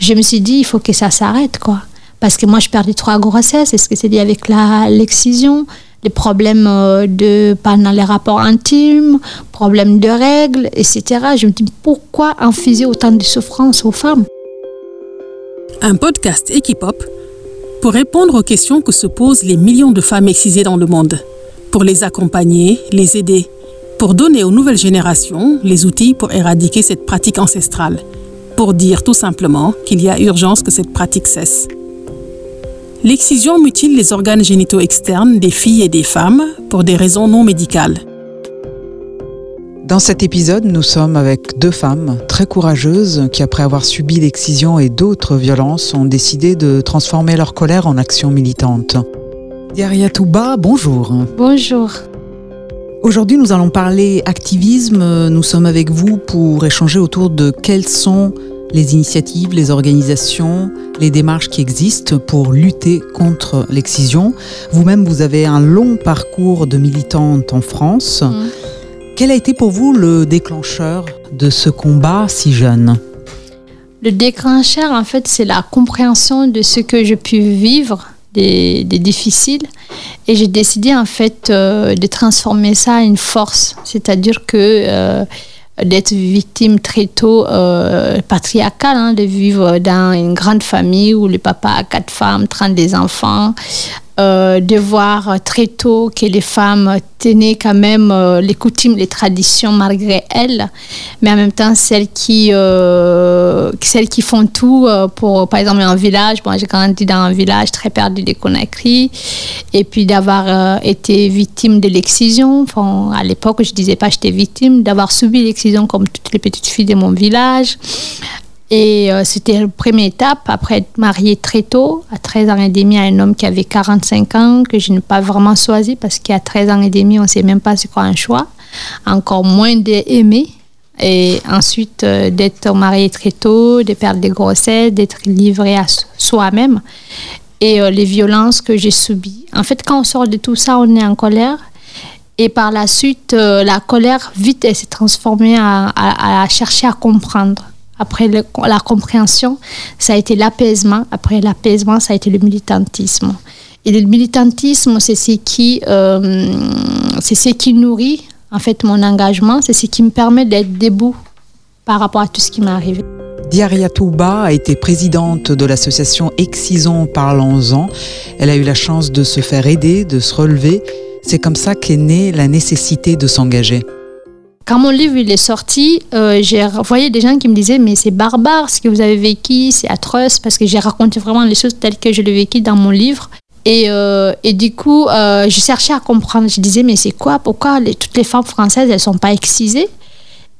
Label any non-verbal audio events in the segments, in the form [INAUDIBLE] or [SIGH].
Je me suis dit, il faut que ça s'arrête, quoi. Parce que moi, je perdais trois grossesses. Est-ce que c'est lié avec l'excision les problèmes euh, de pendant les rapports intimes, problèmes de règles, etc. Je me dis pourquoi infuser autant de souffrance aux femmes? Un podcast Equipop pour répondre aux questions que se posent les millions de femmes excisées dans le monde, pour les accompagner, les aider, pour donner aux nouvelles générations les outils pour éradiquer cette pratique ancestrale, pour dire tout simplement qu'il y a urgence que cette pratique cesse. L'excision mutile les organes génitaux externes des filles et des femmes pour des raisons non médicales. Dans cet épisode, nous sommes avec deux femmes très courageuses qui, après avoir subi l'excision et d'autres violences, ont décidé de transformer leur colère en action militante. Diaria Touba, bonjour. Bonjour. Aujourd'hui, nous allons parler activisme. Nous sommes avec vous pour échanger autour de quels sont les initiatives, les organisations, les démarches qui existent pour lutter contre l'excision. Vous-même, vous avez un long parcours de militante en France. Mmh. Quel a été pour vous le déclencheur de ce combat si jeune? Le déclencheur, en fait, c'est la compréhension de ce que j'ai pu vivre, des, difficiles. Et j'ai décidé, en fait, euh, de transformer ça en une force. C'est-à-dire que... Euh, d'être victime très tôt euh, patriarcale, hein, de vivre dans une grande famille où le papa a quatre femmes, 30 des enfants, euh, de voir très tôt que les femmes tenaient quand même euh, les coutumes, les traditions malgré elles, mais en même temps celles qui, euh, celles qui font tout pour, par exemple, un village. Bon, j'ai grandi dans un village très perdu de Conakry, et puis d'avoir été victime de l'excision. À l'époque, je disais pas j'étais victime, d'avoir subi l'excision comme toutes les petites filles de mon village. Et euh, c'était la première étape, après être mariée très tôt, à 13 ans et demi, à un homme qui avait 45 ans, que je n'ai pas vraiment choisi, parce qu'à 13 ans et demi, on ne sait même pas c'est quoi un choix, encore moins d'aimer. Et ensuite, euh, d'être mariée très tôt, de perdre des grossesses, d'être livrée à soi-même. Et euh, les violences que j'ai subies. En fait, quand on sort de tout ça, on est en colère. Et par la suite, la colère, vite, elle s'est transformée à chercher à comprendre après la compréhension, ça a été l'apaisement. Après l'apaisement, ça a été le militantisme. Et le militantisme, c'est ce qui, euh, c'est ce qui nourrit en fait mon engagement. C'est ce qui me permet d'être debout par rapport à tout ce qui m'est arrivé. Diaria Touba a été présidente de l'association Excisons Parlons-en. Elle a eu la chance de se faire aider, de se relever. C'est comme ça qu'est née la nécessité de s'engager. Quand mon livre est sorti, euh, j'ai voyé des gens qui me disaient mais c'est barbare ce que vous avez vécu, c'est atroce parce que j'ai raconté vraiment les choses telles que je l'ai vécu dans mon livre. Et, euh, du coup, euh, je cherchais à comprendre. Je disais mais c'est quoi? Pourquoi toutes les femmes françaises elles sont pas excisées?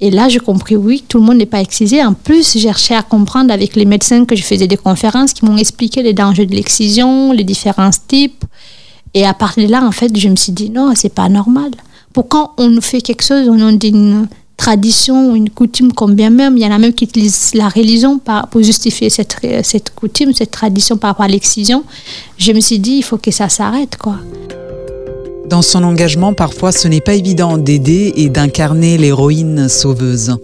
Et là, j'ai compris, oui, tout le monde n'est pas excisé. En plus, j'ai cherché à comprendre avec les médecins que je faisais des conférences qui m'ont expliqué les dangers de l'excision, les différents types. Et à partir de là, en fait, je me suis dit, non, c'est pas normal. Pourquoi on nous fait quelque chose, on a une tradition ou une coutume, comme bien même, il y en a même qui utilisent la religion pour justifier cette, cette coutume, cette tradition par rapport à l'excision. Je me suis dit, il faut que ça s'arrête, quoi. Dans son engagement, parfois, ce n'est pas évident d'aider et d'incarner l'héroïne sauveuse.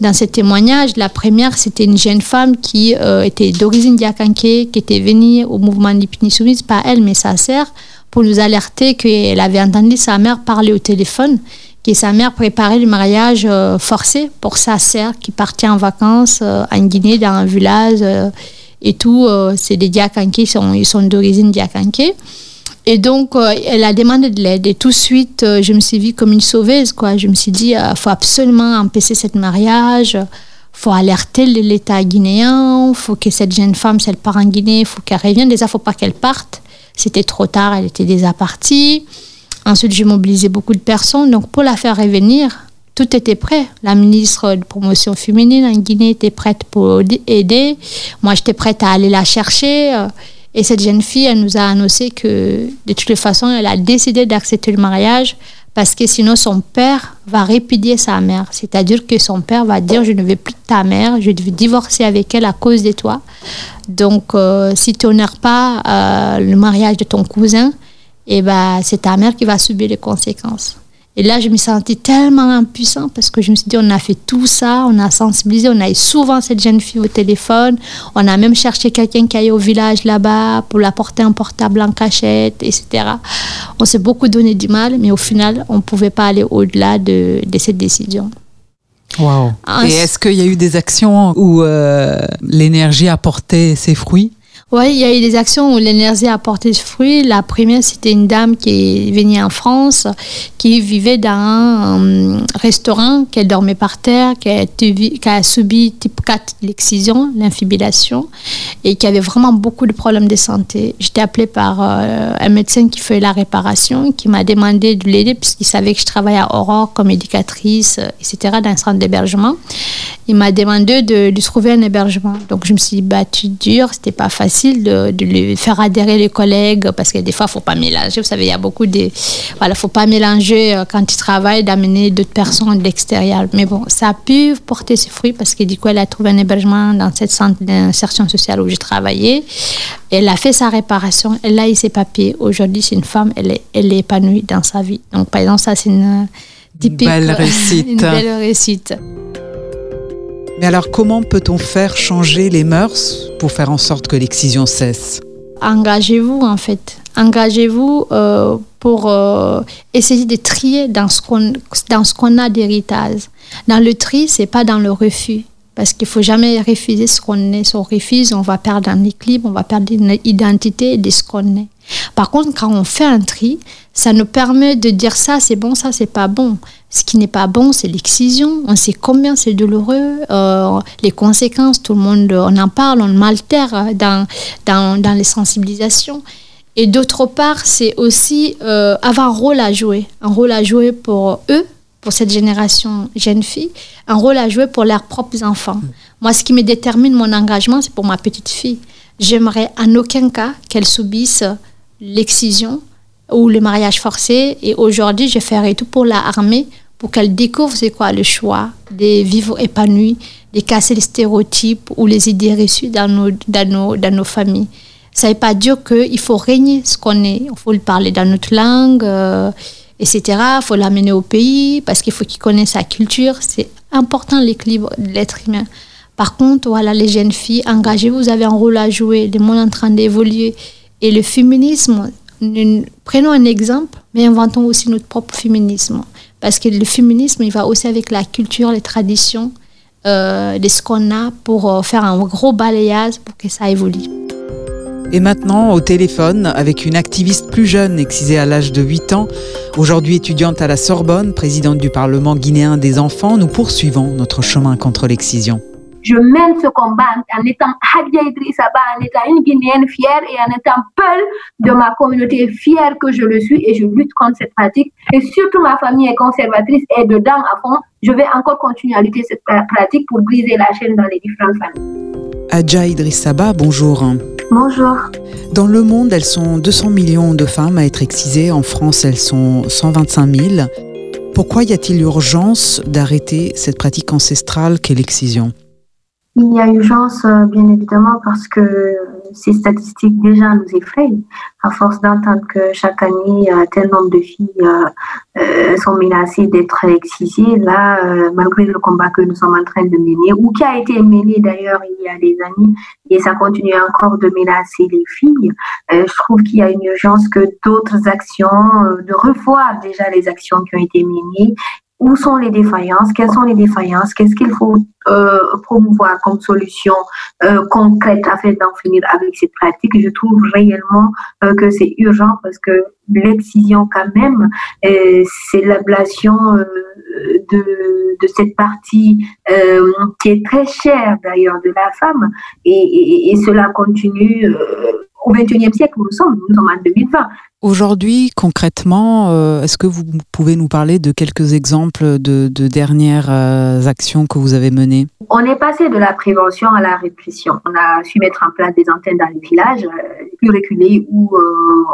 Dans ce témoignage, la première, c'était une jeune femme qui euh, était d'origine diakanké, qui était venue au mouvement Nipini Soumise, pas elle, mais sa sœur, pour nous alerter qu'elle avait entendu sa mère parler au téléphone, que sa mère préparait le mariage euh, forcé pour sa sœur qui partait en vacances euh, en Guinée, dans un village euh, et tout. c'est des Diakanké, ils sont, d'origine Diakanké. Et donc, elle a demandé de l'aide. Et tout de suite, je me suis vue comme une sauveuse. Quoi. Je me suis dit, il faut absolument empêcher ce mariage. Faut alerter l'État guinéen. Faut que cette jeune femme, si elle part en Guinée, faut qu'elle revienne. Déjà, faut pas qu'elle parte. C'était trop tard, elle était déjà partie. Ensuite, j'ai mobilisé beaucoup de personnes. Donc, pour la faire revenir, tout était prêt. La ministre de promotion féminine en Guinée était prête pour aider. Moi, j'étais prête à aller la chercher. Et cette jeune fille, elle nous a annoncé que, de toutes les façons, elle a décidé d'accepter le mariage parce que sinon son père va répudier sa mère. C'est-à-dire que son père va dire je ne veux plus de ta mère, je vais divorcer avec elle à cause de toi. Donc euh, si tu n'honores pas euh, le mariage de ton cousin, eh ben, c'est ta mère qui va subir les conséquences. Et là, je me sentais tellement impuissant parce que je me suis dit, on a fait tout ça, on a sensibilisé, on a eu souvent cette jeune fille au téléphone, on a même cherché quelqu'un qui aille au village là-bas pour l'apporter un portable en cachette, etc. On s'est beaucoup donné du mal, mais au final, on ne pouvait pas aller au-delà de, de cette décision. Wow. Et est-ce qu'il y a eu des actions où euh, l'énergie a porté ses fruits? Oui, il y a eu des actions où l'énergie a porté fruit. La première, c'était une dame qui est venue en France, qui vivait dans un restaurant, qui dormait par terre, qui a, subi type 4 l'excision, l'infibulation, et qui avait vraiment beaucoup de problèmes de santé. J'étais appelée par euh, un médecin qui fait la réparation, qui m'a demandé de l'aider, puisqu'il savait que je travaillais à Aurore comme éducatrice, etc., dans un centre d'hébergement. Il m'a demandé de lui trouver un hébergement. Donc, je me suis battue dur, c'était pas facile de, de lui faire adhérer les collègues parce que des fois, il ne faut pas mélanger. Vous savez, il y a beaucoup de. Voilà, faut pas mélanger euh, quand tu travailles, d'amener d'autres personnes de l'extérieur. Mais bon, ça a pu porter ses fruits parce que du coup, elle a trouvé un hébergement dans cette centre d'insertion sociale où je travaillais. Elle a fait sa réparation, elle a eu ses papiers. Aujourd'hui, c'est une femme, elle est, elle est épanouie dans sa vie. Donc, par exemple, ça, c'est une typique. Une belle [LAUGHS] réussite. une belle réussite. Mais alors comment peut-on faire changer les mœurs pour faire en sorte que l'excision cesse? Engagez-vous en fait. Engagez-vous euh, pour euh, essayer de trier dans ce qu'on a d'héritage. Dans le tri, c'est pas dans le refus. Parce qu'il faut jamais refuser ce qu'on est. Si on refuse, on va perdre un équilibre, on va perdre une identité de ce qu'on est. Par contre, quand on fait un tri, ça nous permet de dire ça c'est bon, ça c'est pas bon. Ce qui n'est pas bon, c'est l'excision. On sait combien c'est douloureux, euh, les conséquences, tout le monde on en parle, on m'altère dans, dans, dans, les sensibilisations. Et d'autre part, c'est aussi euh, avoir un rôle à jouer, un rôle à jouer pour eux, pour cette génération jeune fille, un rôle à jouer pour leurs propres enfants. Moi, ce qui me détermine mon engagement, c'est pour ma petite fille. J'aimerais en aucun cas qu'elle subisse l'excision ou le mariage forcé. Et aujourd'hui, je ferai tout pour la armer pour qu'elle découvre c'est quoi le choix de vivre épanoui, de casser les stéréotypes ou les idées reçues dans nos, dans nos, dans nos familles. Ça ne veut pas dire qu'il faut régner ce qu'on est. Il faut le parler dans notre langue, euh, etc. Il faut l'amener au pays parce qu'il faut qu'il connaisse sa culture. C'est important l'équilibre de l'être humain. Par contre, voilà, les jeunes filles, engagez-vous, vous avez un rôle à jouer. Le monde est en train d'évoluer. Et le féminisme, prenons un exemple, mais inventons aussi notre propre féminisme. Parce que le féminisme, il va aussi avec la culture, les traditions euh, de ce qu'on a pour euh, faire un gros balayage pour que ça évolue. Et maintenant, au téléphone, avec une activiste plus jeune, excisée à l'âge de 8 ans, aujourd'hui étudiante à la Sorbonne, présidente du Parlement guinéen des enfants, nous poursuivons notre chemin contre l'excision je mène ce combat en étant Hadja Idrissa en étant une Guinéenne fière et en étant peul de ma communauté fière que je le suis et je lutte contre cette pratique. Et surtout ma famille est conservatrice et dedans à fond, je vais encore continuer à lutter cette pratique pour briser la chaîne dans les différentes familles. Adja Idrissaba, bonjour. Bonjour. Dans le monde, elles sont 200 millions de femmes à être excisées. En France, elles sont 125 000. Pourquoi y a-t-il urgence d'arrêter cette pratique ancestrale qu'est l'excision? Il y a urgence, euh, bien évidemment, parce que ces statistiques déjà nous effrayent. À force d'entendre que chaque année, euh, tel nombre de filles euh, sont menacées d'être excisées, là, malgré le combat que nous sommes en train de mener, ou qui a été mené d'ailleurs il y a des années, et ça continue encore de menacer les filles, je trouve qu'il y a une urgence que d'autres actions, de revoir déjà les actions qui ont été menées où sont les défaillances, quelles sont les défaillances, qu'est-ce qu'il faut euh, promouvoir comme solution euh, concrète afin d'en finir avec cette pratique? Je trouve réellement euh, que c'est urgent parce que l'excision quand même, euh, c'est l'ablation euh, de, de cette partie euh, qui est très chère d'ailleurs de la femme et, et, et cela continue au XXIe siècle nous sommes, nous sommes en 2020. Aujourd'hui, concrètement, euh, est-ce que vous pouvez nous parler de quelques exemples de, de dernières euh, actions que vous avez menées? On est passé de la prévention à la répression. On a su mettre en place des antennes dans les villages euh, plus reculés où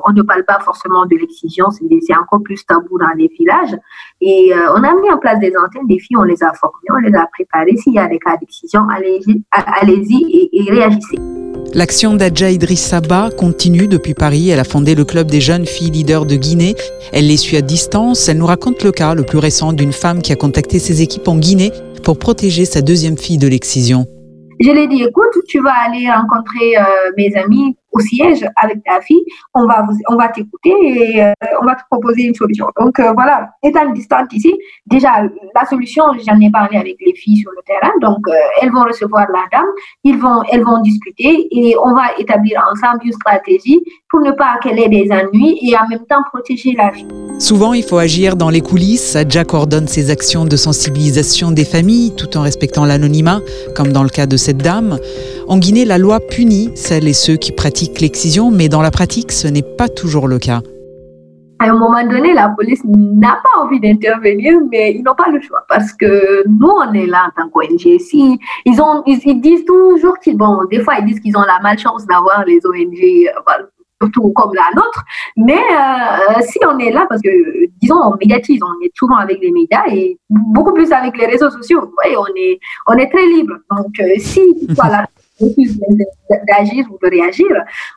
on ne parle pas forcément de l'excision, c'est encore plus tabou dans les villages. Et on a mis en place des antennes, des filles, on les a formées, on les a préparées. S'il y a des cas d'excision, allez-y allez et, et réagissez. L'action d'Adja Idriss Saba continue depuis Paris. Elle a fondé le club des jeunes filles leaders de Guinée. Elle les suit à distance. Elle nous raconte le cas le plus récent d'une femme qui a contacté ses équipes en Guinée pour protéger sa deuxième fille de l'excision. Je lui ai dit, écoute, tu vas aller rencontrer euh, mes amis au siège avec ta fille, on va vous, on va t'écouter et euh, on va te proposer une solution. Donc euh, voilà, étant distante ici, déjà la solution, j'en ai parlé avec les filles sur le terrain, donc elles vont recevoir la dame, ils vont, elles vont discuter et on va établir ensemble une stratégie pour ne pas qu'elle ait des ennuis et en même temps protéger la vie. Souvent, il faut agir dans les coulisses. Adja coordonne ses actions de sensibilisation des familles tout en respectant l'anonymat, comme dans le cas de cette dame. En Guinée, la loi punit celles et ceux qui pratiquent l'excision, mais dans la pratique, ce n'est pas toujours le cas. À un moment donné, la police n'a pas envie d'intervenir, mais ils n'ont pas le choix parce que nous, on est là en tant qu'ONG. Si, ils, ont, ils, disent toujours qu'ils, bon, des fois, ils disent qu'ils ont la malchance d'avoir les ONG, euh, surtout comme la nôtre. Mais euh, si on est là, parce que, disons, on médiatise, on est souvent avec les médias et beaucoup plus avec les réseaux sociaux. Ouais, on, est, on est très libre. Donc, euh, si [LAUGHS] voilà, d'agir ou de réagir,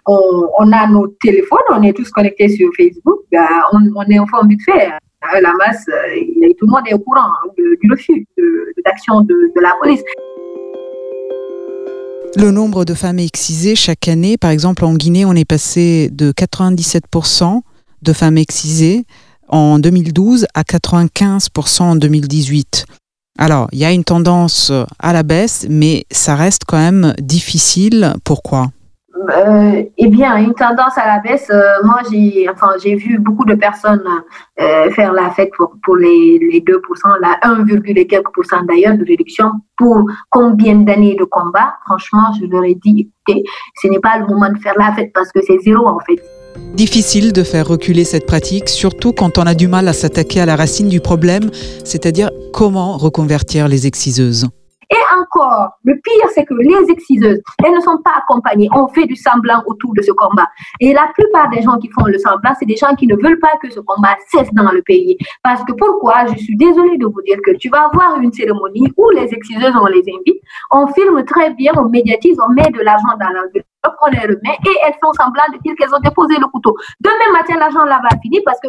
on, a nos téléphones, on est tous connectés sur Facebook, ben, on, est informé vite fait. La masse, tout le monde est au courant du refus d'action de, de la police. Le nombre de femmes excisées chaque année, par exemple en Guinée, on est passé de 97% de femmes excisées en 2012 à 95% en 2018. Alors, il y a une tendance à la baisse, mais ça reste quand même difficile. Pourquoi? Euh, eh bien, une tendance à la baisse. Euh, moi, j'ai enfin, j'ai vu beaucoup de personnes euh, faire la fête pour, pour les, les 2%, la 1, et quelques pourcents d'ailleurs de réduction pour combien d'années de combat? Franchement, je leur ai dit, écoutez, ce n'est pas le moment de faire la fête parce que c'est zéro en fait. Difficile de faire reculer cette pratique, surtout quand on a du mal à s'attaquer à la racine du problème, c'est-à-dire comment reconvertir les exciseuses. Et encore, le pire, c'est que les exciseuses, elles ne sont pas accompagnées. On fait du semblant autour de ce combat. Et la plupart des gens qui font le semblant, c'est des gens qui ne veulent pas que ce combat cesse dans le pays. Parce que pourquoi? Je suis désolée de vous dire que tu vas avoir une cérémonie où les exciseuses, on les invite, on filme très bien, on médiatise, on met de l'argent dans l'enveloppe on les remet et elles font semblant de dire qu'elles ont déposé le couteau. Demain matin, l'argent là va finir parce que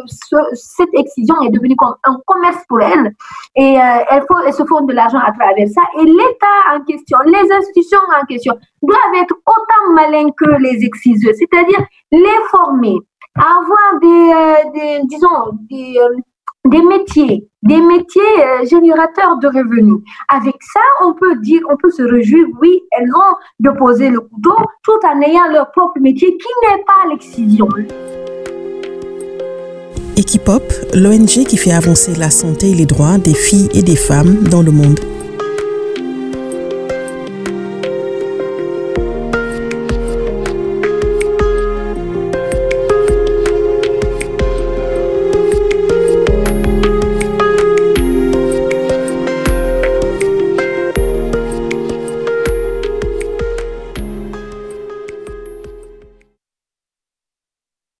cette excision est devenue comme un commerce pour elles et euh, elles se font de l'argent à travers ça. Et l'État en question, les institutions en question doivent être autant malins que les exciseurs, c'est-à-dire les former, avoir des, euh, des disons, des, euh, des métiers, des métiers euh, générateurs de revenus. Avec ça, on peut dire, on peut se réjouir, oui, elles ont déposé le couteau tout en ayant leur propre métier qui n'est pas l'excision. Equipop, l'ONG qui fait avancer la santé et les droits des filles et des femmes dans le monde.